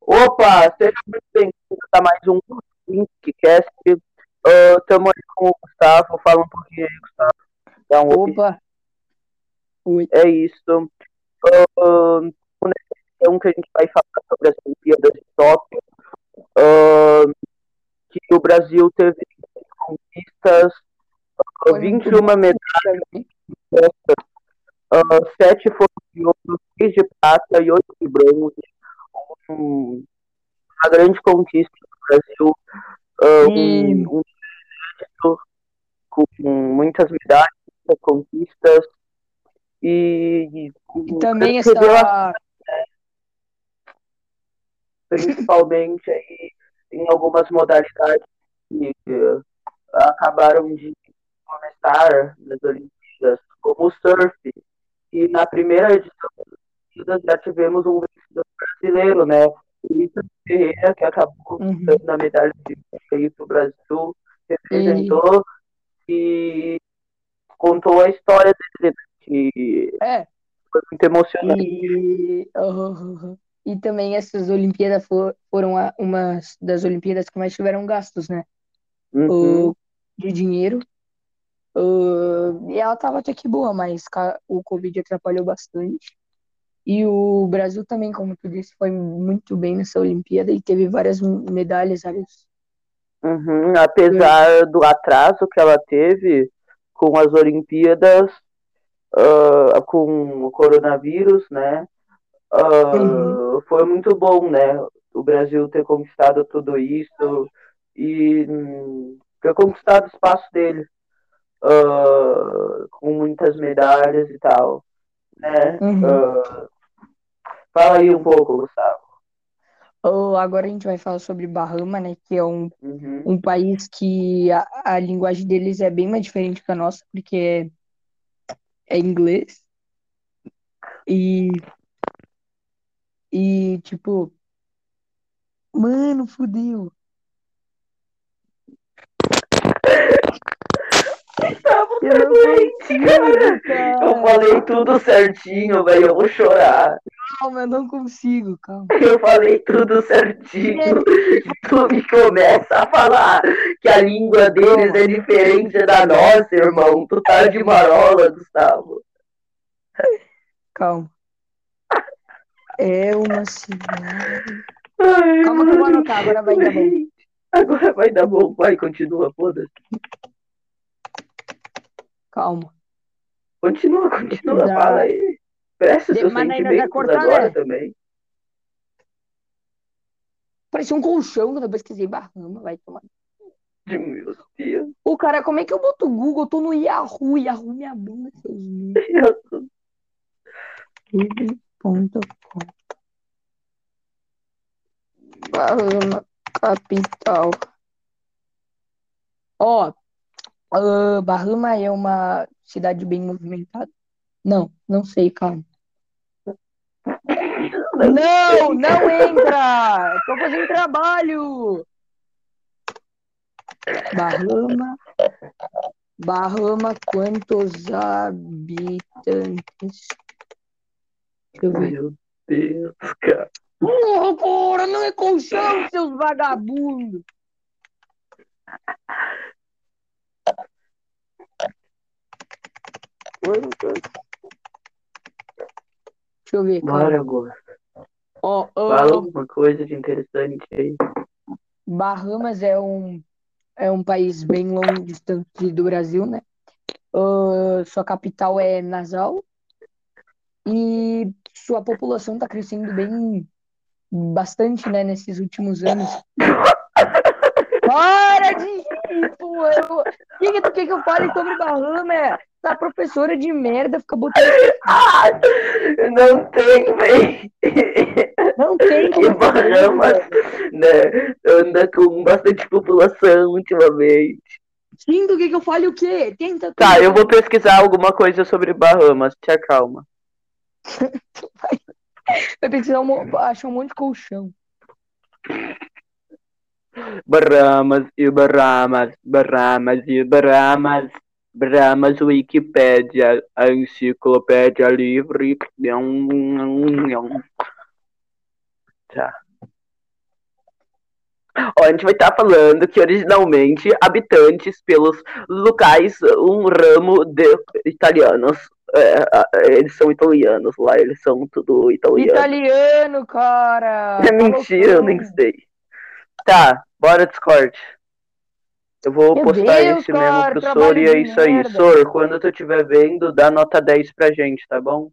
Opa, seja muito bem-vindo a mais um Linkcast. Estamos uh, aí com o Gustavo. Fala um pouquinho aí, Gustavo. Dá um Opa. Oi. É isso. Uh, um que a gente vai falar sobre as Olimpíadas de Tóquio, uh, que o Brasil teve conquistas, uh, 21 medalhas, uh, 7 foram de ouro, 6 de prata e 8 de bronze. Um, uma grande conquista do Brasil, uh, um, um, com muitas medalhas, muitas conquistas. E, e também essa, principalmente aí em algumas modalidades que uh, acabaram de começar nas Olimpíadas, como o surf. E na primeira edição das Olimpíadas já tivemos um brasileiro, né? O Ferreira, que acabou uhum. na medalha de ouro para o Brasil, representou e... e contou a história dele, né? que é. foi muito emocionante. E... Uhum. E também essas Olimpíadas for, foram a, umas das Olimpíadas que mais tiveram gastos, né? Uhum. O, de dinheiro. E ela tava até que boa, mas o Covid atrapalhou bastante. E o Brasil também, como tu disse, foi muito bem nessa Olimpíada e teve várias medalhas. Uhum. Apesar do atraso que ela teve com as Olimpíadas, uh, com o coronavírus, né? Uh, uhum. Foi muito bom, né? O Brasil ter conquistado tudo isso e hum, ter conquistado o espaço dele uh, com muitas medalhas e tal. Né? Uhum. Uh, fala aí um pouco, Gustavo. Oh, agora a gente vai falar sobre Bahama, né? Que é um, uhum. um país que a, a linguagem deles é bem mais diferente que a nossa, porque é, é inglês. E e, tipo, mano, fudeu. Eu não consigo, cara. Eu falei tudo certinho, velho. Eu vou chorar. Calma, eu não consigo, calma. Eu falei tudo certinho. E tu me começa a falar que a língua deles calma. é diferente da nossa, irmão. Tu tá de marola, Gustavo. Calma. É uma cidade. Ai, Calma que eu vou anotar, agora vai dar bom. Agora vai dar bom, vai, continua, foda-se. Calma. Continua, continua, da... fala aí. Presta seus sentimentos cortar, agora né? também. Parecia um colchão quando eu pesquisei Bahama, vai tomar. Meu Deus. O cara, como é que eu boto o Google? Eu tô no Yahoo, Yahoo me abrindo seus ponto com Bahama capital. Ó, uh, Bahama é uma cidade bem movimentada. Não, não sei, calma. Não, não entra! Estou fazendo trabalho! Bahama. Bahama, quantos habitantes? eu ver. Meu Deus, cara. Porra, porra, não é colchão, seus vagabundos. Deixa eu ver. Bora, agora. Ó, oh, Fala alguma coisa de interessante aí. Bahamas é um, é um país bem longo distante do Brasil, né? Uh, sua capital é Nassau. E sua população está crescendo bem bastante, né, nesses últimos anos. Para de rir, pô! O que, que tu quer que eu fale sobre Bahama? Essa professora de merda fica botando. Ah, não tem, velho. Não tem como. Bahama, né? Anda com bastante população ultimamente. Sim, do que, que eu fale o quê? Tenta. Tá, eu vou pesquisar alguma coisa sobre Bahamas. Te acalma. vai, precisar um, achar um monte de colchão. Bahamas e Bahamas, Bahamas e Bahamas, Bahamas Wikipédia, a enciclopédia livre. Tá. Ó, a gente vai estar tá falando que originalmente habitantes pelos locais, um ramo de italianos. É, eles são italianos lá, eles são tudo italiano. Italiano, cara! É mentira, eu nem sei. Tá, bora Discord. Eu vou Meu postar Deus, esse cara, mesmo pro Sor e é isso aí. Merda. Sor, quando tu estiver vendo, dá nota 10 pra gente, tá bom?